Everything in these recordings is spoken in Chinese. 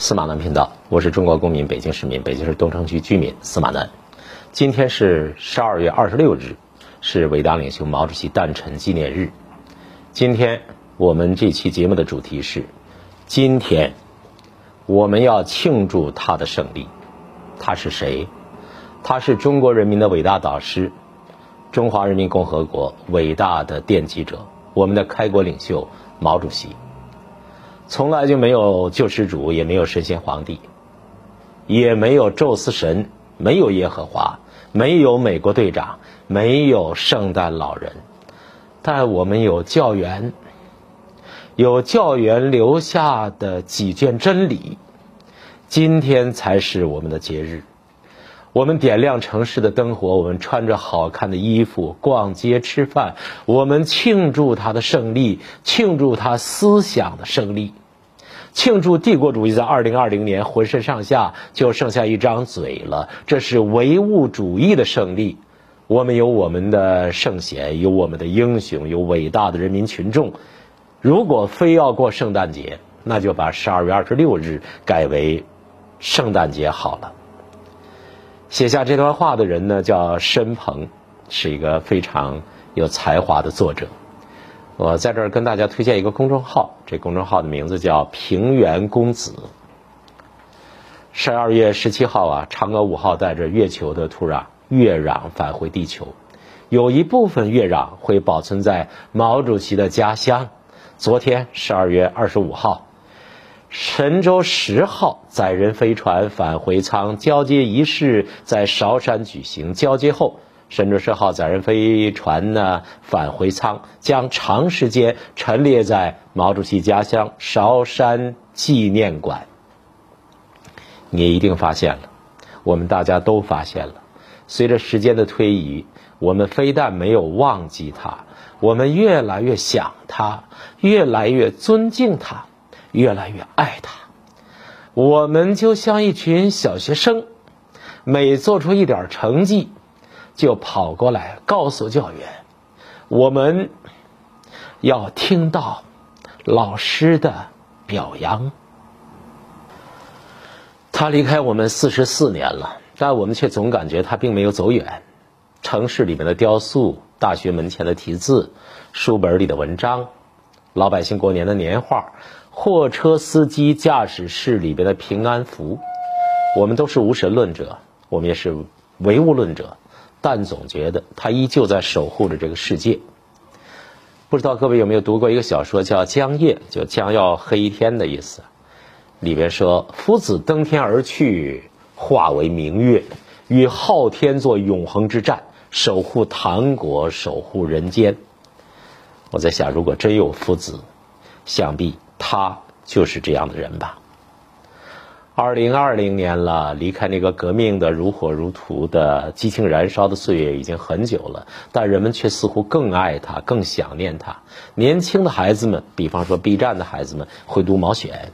司马南频道，我是中国公民，北京市民，北京市东城区居民司马南。今天是十二月二十六日，是伟大领袖毛主席诞辰纪念日。今天我们这期节目的主题是：今天我们要庆祝他的胜利。他是谁？他是中国人民的伟大导师，中华人民共和国伟大的奠基者，我们的开国领袖毛主席。从来就没有救世主，也没有神仙皇帝，也没有宙斯神，没有耶和华，没有美国队长，没有圣诞老人，但我们有教员，有教员留下的几卷真理，今天才是我们的节日。我们点亮城市的灯火，我们穿着好看的衣服逛街吃饭，我们庆祝他的胜利，庆祝他思想的胜利，庆祝帝国主义在二零二零年浑身上下就剩下一张嘴了。这是唯物主义的胜利。我们有我们的圣贤，有我们的英雄，有伟大的人民群众。如果非要过圣诞节，那就把十二月二十六日改为圣诞节好了。写下这段话的人呢，叫申鹏，是一个非常有才华的作者。我在这儿跟大家推荐一个公众号，这公众号的名字叫“平原公子”。十二月十七号啊，嫦娥五号带着月球的土壤月壤返回地球，有一部分月壤会保存在毛主席的家乡。昨天十二月二十五号。神舟十号载人飞船返回舱交接仪式在韶山举行。交接后，神舟十号载人飞船呢返回舱将长时间陈列在毛主席家乡韶山纪念馆。你一定发现了，我们大家都发现了。随着时间的推移，我们非但没有忘记他，我们越来越想他，越来越尊敬他。越来越爱他，我们就像一群小学生，每做出一点成绩，就跑过来告诉教员，我们要听到老师的表扬。他离开我们四十四年了，但我们却总感觉他并没有走远。城市里面的雕塑，大学门前的题字，书本里的文章，老百姓过年的年画。货车司机驾驶室里边的平安符，我们都是无神论者，我们也是唯物论者，但总觉得他依旧在守护着这个世界。不知道各位有没有读过一个小说叫《将夜》，就将要黑天的意思。里边说，夫子登天而去，化为明月，与昊天作永恒之战，守护唐国，守护人间。我在想，如果真有夫子，想必。他就是这样的人吧。二零二零年了，离开那个革命的如火如荼的激情燃烧的岁月已经很久了，但人们却似乎更爱他，更想念他。年轻的孩子们，比方说 B 站的孩子们，会读毛选，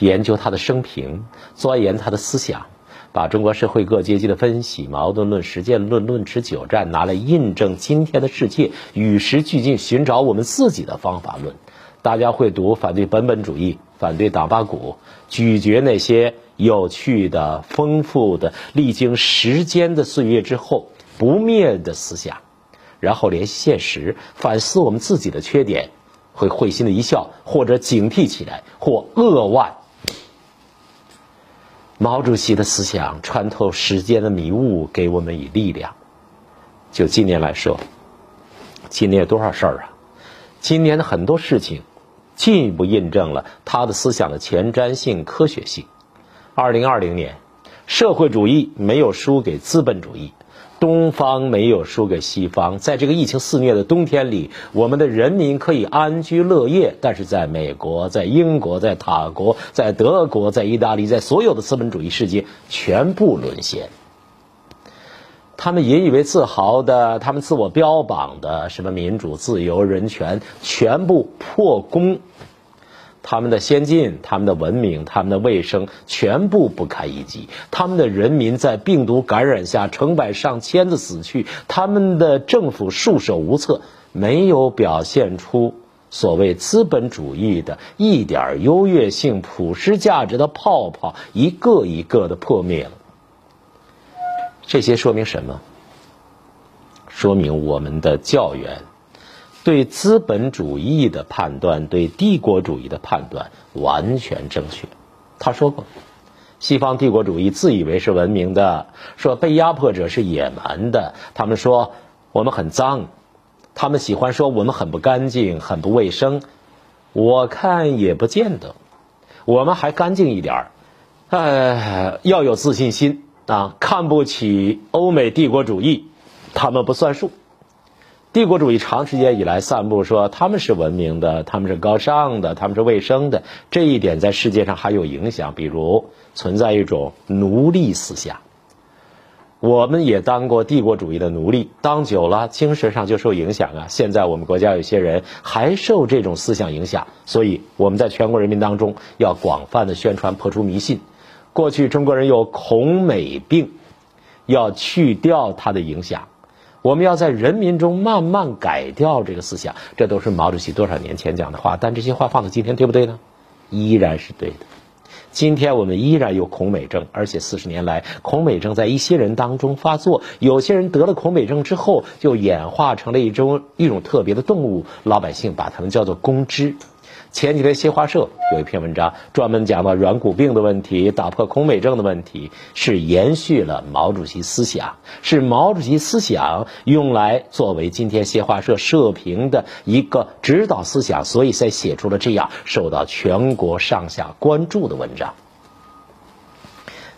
研究他的生平，钻研他的思想，把中国社会各阶级的分析、矛盾论、实践论、论持久战拿来印证今天的世界，与时俱进，寻找我们自己的方法论。大家会读反对本本主义、反对党八股，咀嚼那些有趣的、丰富的、历经时间的岁月之后不灭的思想，然后联系现实，反思我们自己的缺点，会会心的一笑，或者警惕起来，或扼腕。毛主席的思想穿透时间的迷雾，给我们以力量。就今年来说，今年有多少事儿啊？今年的很多事情。进一步印证了他的思想的前瞻性、科学性。二零二零年，社会主义没有输给资本主义，东方没有输给西方。在这个疫情肆虐的冬天里，我们的人民可以安居乐业，但是在美国、在英国、在塔国、在德国、在意大利，在所有的资本主义世界全部沦陷。他们引以为自豪的，他们自我标榜的什么民主、自由、人权，全部破功。他们的先进、他们的文明、他们的卫生，全部不堪一击。他们的人民在病毒感染下成百上千的死去，他们的政府束手无策，没有表现出所谓资本主义的一点优越性、普世价值的泡泡，一个一个的破灭了。这些说明什么？说明我们的教员对资本主义的判断、对帝国主义的判断完全正确。他说过，西方帝国主义自以为是文明的，说被压迫者是野蛮的，他们说我们很脏。他们喜欢说我们很不干净、很不卫生，我看也不见得，我们还干净一点儿。哎，要有自信心啊！看不起欧美帝国主义，他们不算数。帝国主义长时间以来散布说他们是文明的，他们是高尚的，他们是卫生的，这一点在世界上还有影响。比如存在一种奴隶思想。我们也当过帝国主义的奴隶，当久了精神上就受影响啊。现在我们国家有些人还受这种思想影响，所以我们在全国人民当中要广泛的宣传，破除迷信。过去中国人有孔美病，要去掉它的影响。我们要在人民中慢慢改掉这个思想，这都是毛主席多少年前讲的话。但这些话放到今天对不对呢？依然是对的。今天我们依然有恐美症，而且四十年来，恐美症在一些人当中发作。有些人得了恐美症之后，就演化成了一种一种特别的动物，老百姓把它们叫做公知。前几天新华社有一篇文章，专门讲到软骨病的问题，打破恐美症的问题，是延续了毛主席思想，是毛主席思想用来作为今天新华社社评的一个指导思想，所以才写出了这样受到全国上下关注的文章。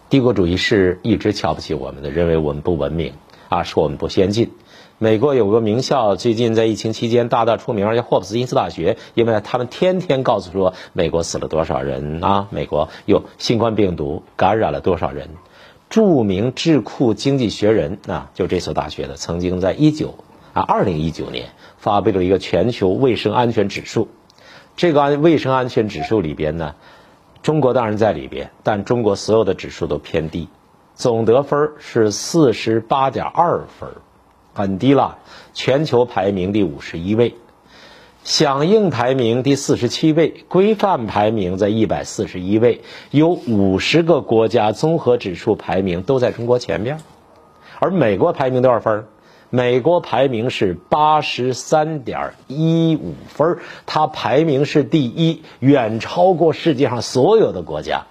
帝国主义是一直瞧不起我们的，认为我们不文明啊，说我们不先进。美国有个名校，最近在疫情期间大大出名，叫霍普金斯大学，因为他们天天告诉说美国死了多少人啊，美国有新冠病毒感染了多少人。著名智库《经济学人》啊，就这所大学的，曾经在一九啊二零一九年发布了一个全球卫生安全指数。这个安卫生安全指数里边呢，中国当然在里边，但中国所有的指数都偏低，总得分是四十八点二分。很低了，全球排名第五十一位，响应排名第四十七位，规范排名在一百四十一位，有五十个国家综合指数排名都在中国前面，而美国排名多少分？美国排名是八十三点一五分，它排名是第一，远超过世界上所有的国家。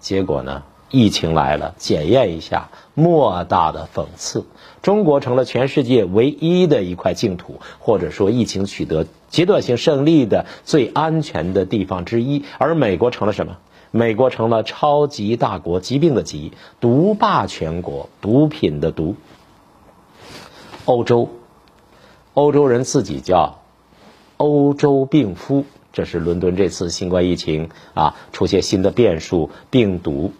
结果呢？疫情来了，检验一下，莫大的讽刺。中国成了全世界唯一的一块净土，或者说疫情取得阶段性胜利的最安全的地方之一。而美国成了什么？美国成了超级大国，疾病的疾，毒霸全国，毒品的毒。欧洲，欧洲人自己叫欧洲病夫，这是伦敦这次新冠疫情啊出现新的变数病毒。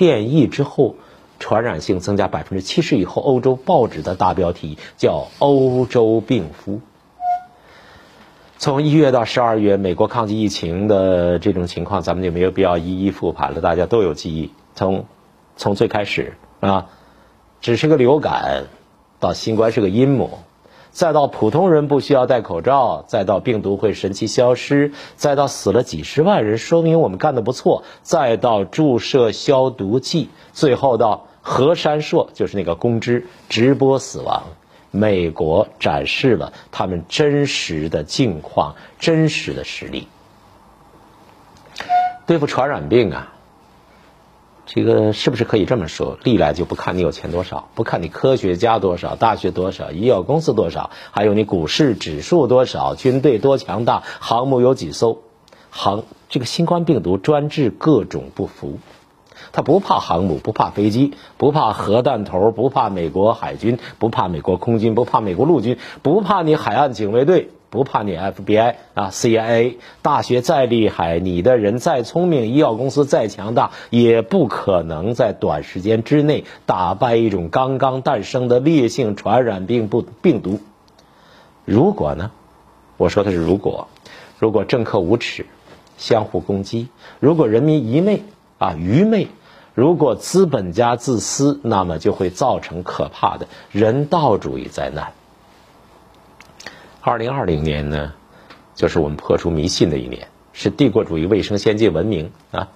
变异之后，传染性增加百分之七十以后，欧洲报纸的大标题叫“欧洲病夫”。从一月到十二月，美国抗击疫情的这种情况，咱们就没有必要一一复盘了，大家都有记忆。从从最开始啊，只是个流感，到新冠是个阴谋。再到普通人不需要戴口罩，再到病毒会神奇消失，再到死了几十万人，说明我们干得不错。再到注射消毒剂，最后到何山硕，就是那个公知直播死亡。美国展示了他们真实的境况，真实的实力。对付传染病啊。这个是不是可以这么说？历来就不看你有钱多少，不看你科学家多少，大学多少，医药公司多少，还有你股市指数多少，军队多强大，航母有几艘？航这个新冠病毒专治各种不服，他不怕航母，不怕飞机，不怕核弹头，不怕美国海军，不怕美国空军，不怕美国陆军，不怕你海岸警卫队。不怕你 FBI 啊，CIA，大学再厉害，你的人再聪明，医药公司再强大，也不可能在短时间之内打败一种刚刚诞生的烈性传染病不病毒。如果呢？我说的是如果，如果政客无耻，相互攻击；如果人民愚昧啊愚昧；如果资本家自私，那么就会造成可怕的人道主义灾难。二零二零年呢，就是我们破除迷信的一年，是帝国主义卫生先进文明啊。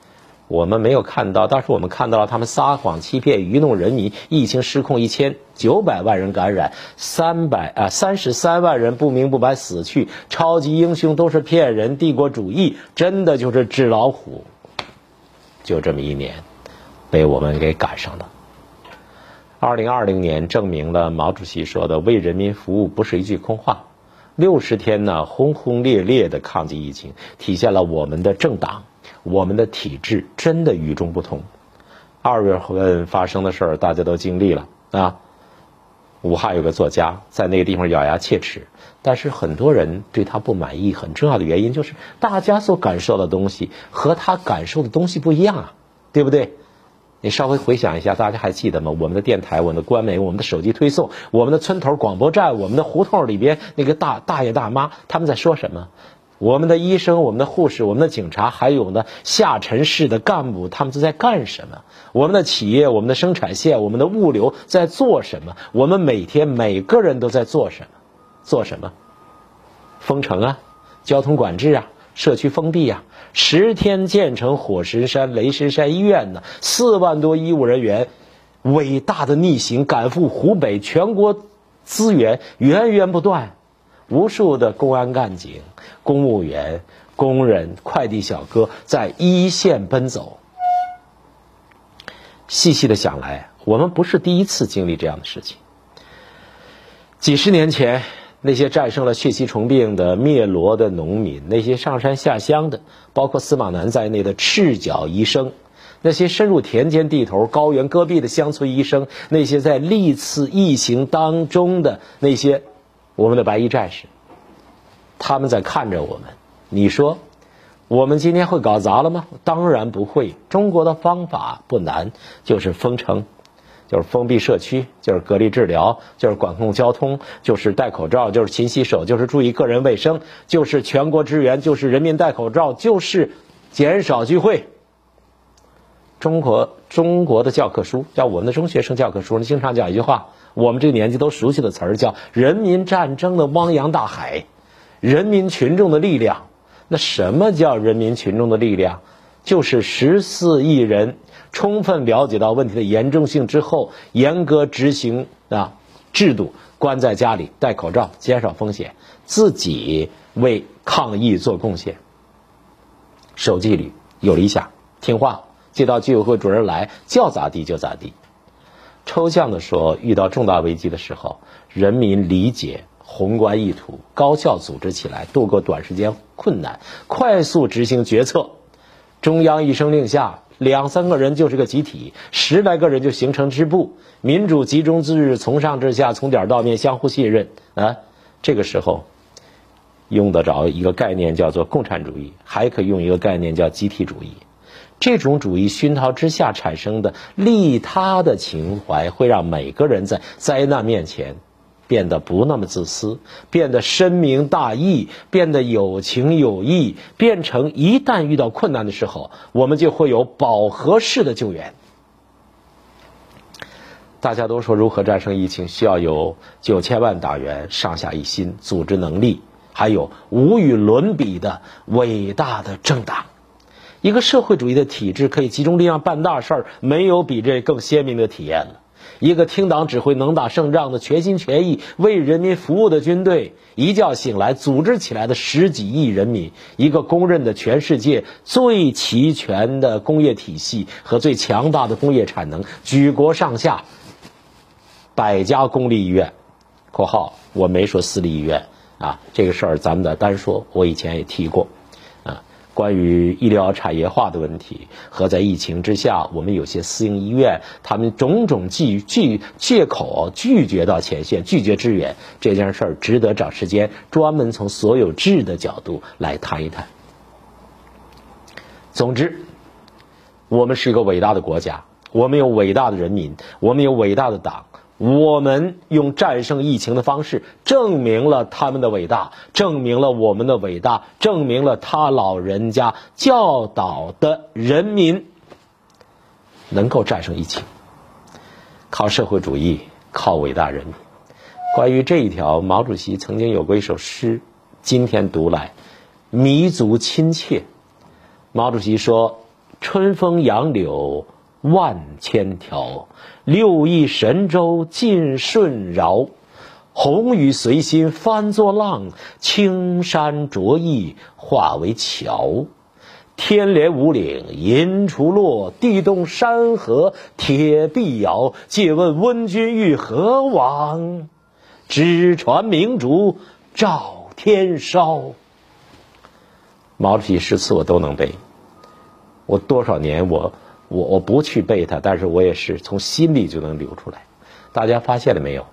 我们没有看到，但是我们看到了他们撒谎、欺骗、愚弄人民。疫情失控，一千九百万人感染，三百啊三十三万人不明不白死去。超级英雄都是骗人，帝国主义真的就是纸老虎。就这么一年，被我们给赶上了。二零二零年证明了毛主席说的“为人民服务”不是一句空话。六十天呢，轰轰烈烈的抗击疫情，体现了我们的政党。我们的体制真的与众不同。二月份发生的事儿，大家都经历了啊。武汉有个作家在那个地方咬牙切齿，但是很多人对他不满意。很重要的原因就是大家所感受的东西和他感受的东西不一样啊，对不对？你稍微回想一下，大家还记得吗？我们的电台、我们的官媒、我们的手机推送、我们的村头广播站、我们的胡同里边那个大大爷大妈，他们在说什么？我们的医生、我们的护士、我们的警察，还有呢下沉式的干部，他们都在干什么？我们的企业、我们的生产线、我们的物流在做什么？我们每天每个人都在做什么？做什么？封城啊，交通管制啊，社区封闭啊，十天建成火神山、雷神山医院呢，四万多医务人员伟大的逆行赶赴湖北，全国资源源源不断。无数的公安干警、公务员、工人、快递小哥在一线奔走。细细的想来，我们不是第一次经历这样的事情。几十年前，那些战胜了血吸虫病的灭罗的农民，那些上山下乡的，包括司马南在内的赤脚医生，那些深入田间地头、高原戈壁的乡村医生，那些在历次疫情当中的那些。我们的白衣战士，他们在看着我们。你说，我们今天会搞砸了吗？当然不会。中国的方法不难，就是封城，就是封闭社区，就是隔离治疗，就是管控交通，就是戴口罩，就是勤洗手，就是注意个人卫生，就是全国支援，就是人民戴口罩，就是减少聚会。中国中国的教科书，叫我们的中学生教科书，经常讲一句话。我们这个年纪都熟悉的词儿叫“人民战争的汪洋大海”，人民群众的力量。那什么叫人民群众的力量？就是十四亿人充分了解到问题的严重性之后，严格执行啊制度，关在家里戴口罩，减少风险，自己为抗疫做贡献。守纪律，有理想，听话，接到居委会主任来，叫咋地就咋地。抽象的说，遇到重大危机的时候，人民理解宏观意图，高效组织起来，度过短时间困难，快速执行决策。中央一声令下，两三个人就是个集体，十来个人就形成支部。民主集中制，从上至下，从点到面，相互信任啊。这个时候，用得着一个概念叫做共产主义，还可以用一个概念叫集体主义。这种主义熏陶之下产生的利他的情怀，会让每个人在灾难面前变得不那么自私，变得深明大义，变得有情有义，变成一旦遇到困难的时候，我们就会有饱和式的救援。大家都说如何战胜疫情，需要有九千万党员上下一心，组织能力，还有无与伦比的伟大的政党。一个社会主义的体制可以集中力量办大事儿，没有比这更鲜明的体验了。一个听党指挥、能打胜仗的、全心全意为人民服务的军队，一觉醒来组织起来的十几亿人民，一个公认的全世界最齐全的工业体系和最强大的工业产能，举国上下百家公立医院（括号我没说私立医院啊，这个事儿咱们得单说），我以前也提过。关于医疗产业化的问题和在疫情之下，我们有些私营医院，他们种种拒拒借口拒绝到前线，拒绝支援这件事儿，值得找时间专门从所有制的角度来谈一谈。总之，我们是一个伟大的国家，我们有伟大的人民，我们有伟大的党。我们用战胜疫情的方式，证明了他们的伟大，证明了我们的伟大，证明了他老人家教导的人民能够战胜疫情，靠社会主义，靠伟大。人民。关于这一条，毛主席曾经有过一首诗，今天读来弥足亲切。毛主席说：“春风杨柳万千条，六亿神州尽顺饶。红雨随心翻作浪，青山着意化为桥。天连五岭银锄落，地动山河铁臂摇。借问温君欲何往？只传明烛照天烧。”毛主席诗词我都能背，我多少年我我我不去背它，但是我也是从心里就能流出来。大家发现了没有？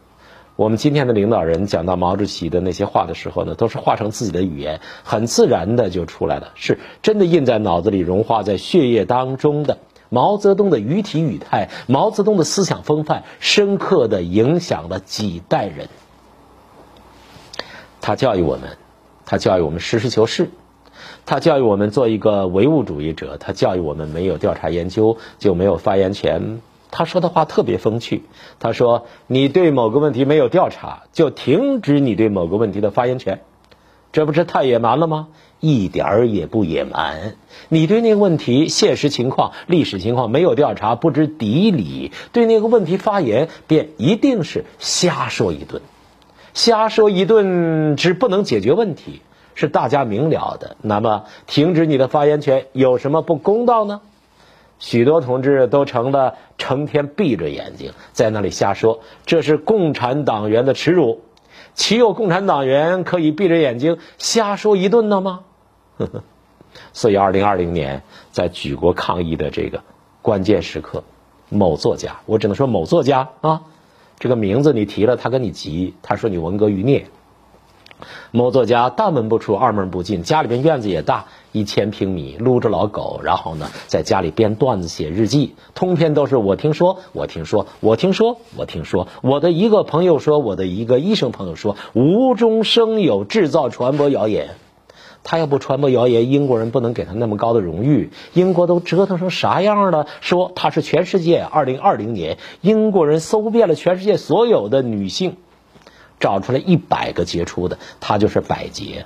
我们今天的领导人讲到毛主席的那些话的时候呢，都是化成自己的语言，很自然的就出来了，是真的印在脑子里、融化在血液当中的。毛泽东的语体语态，毛泽东的思想风范，深刻的影响了几代人。他教育我们，他教育我们实事求是。他教育我们做一个唯物主义者，他教育我们没有调查研究就没有发言权。他说的话特别风趣，他说：“你对某个问题没有调查，就停止你对某个问题的发言权，这不是太野蛮了吗？一点儿也不野蛮。你对那个问题现实情况、历史情况没有调查，不知底里，对那个问题发言，便一定是瞎说一顿。瞎说一顿，只不能解决问题。”是大家明了的，那么停止你的发言权有什么不公道呢？许多同志都成了成天闭着眼睛在那里瞎说，这是共产党员的耻辱。岂有共产党员可以闭着眼睛瞎说一顿的吗？所以，二零二零年在举国抗议的这个关键时刻，某作家，我只能说某作家啊，这个名字你提了，他跟你急，他说你文革余孽。某作家大门不出二门不进，家里边院子也大，一千平米，撸着老狗，然后呢，在家里编段子写日记，通篇都是我听说，我听说，我听说，我听说，我的一个朋友说，我的一个医生朋友说，无中生有，制造传播谣言。他要不传播谣言，英国人不能给他那么高的荣誉。英国都折腾成啥样了？说他是全世界二零二零年，英国人搜遍了全世界所有的女性。找出来一百个杰出的，他就是百杰，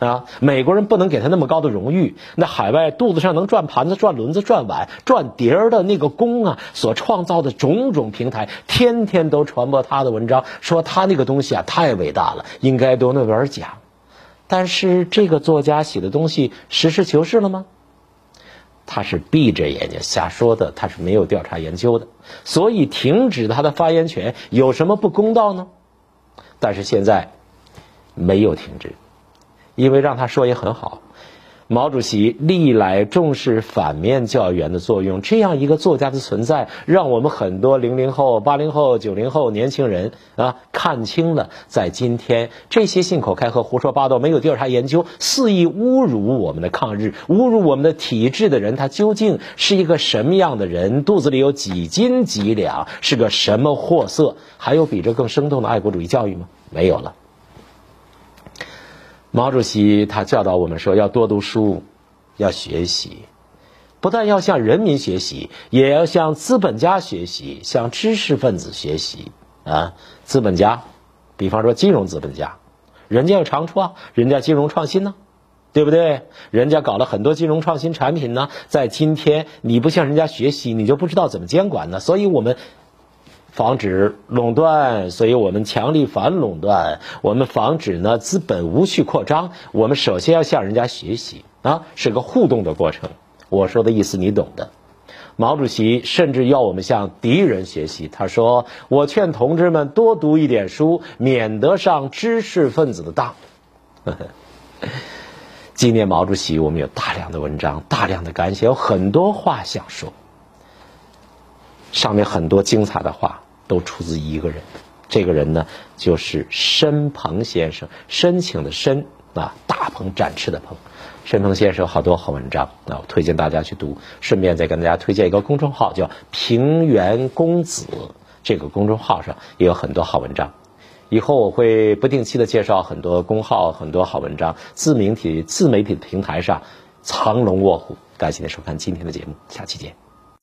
啊！美国人不能给他那么高的荣誉。那海外肚子上能转盘子、转轮子、转碗、转碟儿的那个工啊，所创造的种种平台，天天都传播他的文章，说他那个东西啊太伟大了，应该得诺贝尔奖。但是这个作家写的东西实事求是了吗？他是闭着眼睛瞎说的，他是没有调查研究的，所以停止他的发言权有什么不公道呢？但是现在没有停止，因为让他说也很好。毛主席历来重视反面教育员的作用，这样一个作家的存在，让我们很多零零后、八零后、九零后年轻人啊看清了，在今天这些信口开河、胡说八道、没有调查研究、肆意侮辱我们的抗日、侮辱我们的体制的人，他究竟是一个什么样的人？肚子里有几斤几两？是个什么货色？还有比这更生动的爱国主义教育吗？没有了。毛主席他教导我们说要多读书，要学习，不但要向人民学习，也要向资本家学习，向知识分子学习啊！资本家，比方说金融资本家，人家有长处啊，人家金融创新呢，对不对？人家搞了很多金融创新产品呢，在今天你不向人家学习，你就不知道怎么监管呢。所以我们。防止垄断，所以我们强力反垄断。我们防止呢资本无序扩张。我们首先要向人家学习啊，是个互动的过程。我说的意思你懂的。毛主席甚至要我们向敌人学习。他说：“我劝同志们多读一点书，免得上知识分子的当。”纪念毛主席，我们有大量的文章，大量的感想，有很多话想说。上面很多精彩的话。都出自一个人，这个人呢就是申鹏先生，申请的申啊，大鹏展翅的鹏。申鹏先生有好多好文章那，我推荐大家去读。顺便再跟大家推荐一个公众号，叫平原公子。这个公众号上也有很多好文章。以后我会不定期的介绍很多公号、很多好文章。自媒体自媒体的平台上藏龙卧虎。感谢您收看今天的节目，下期见。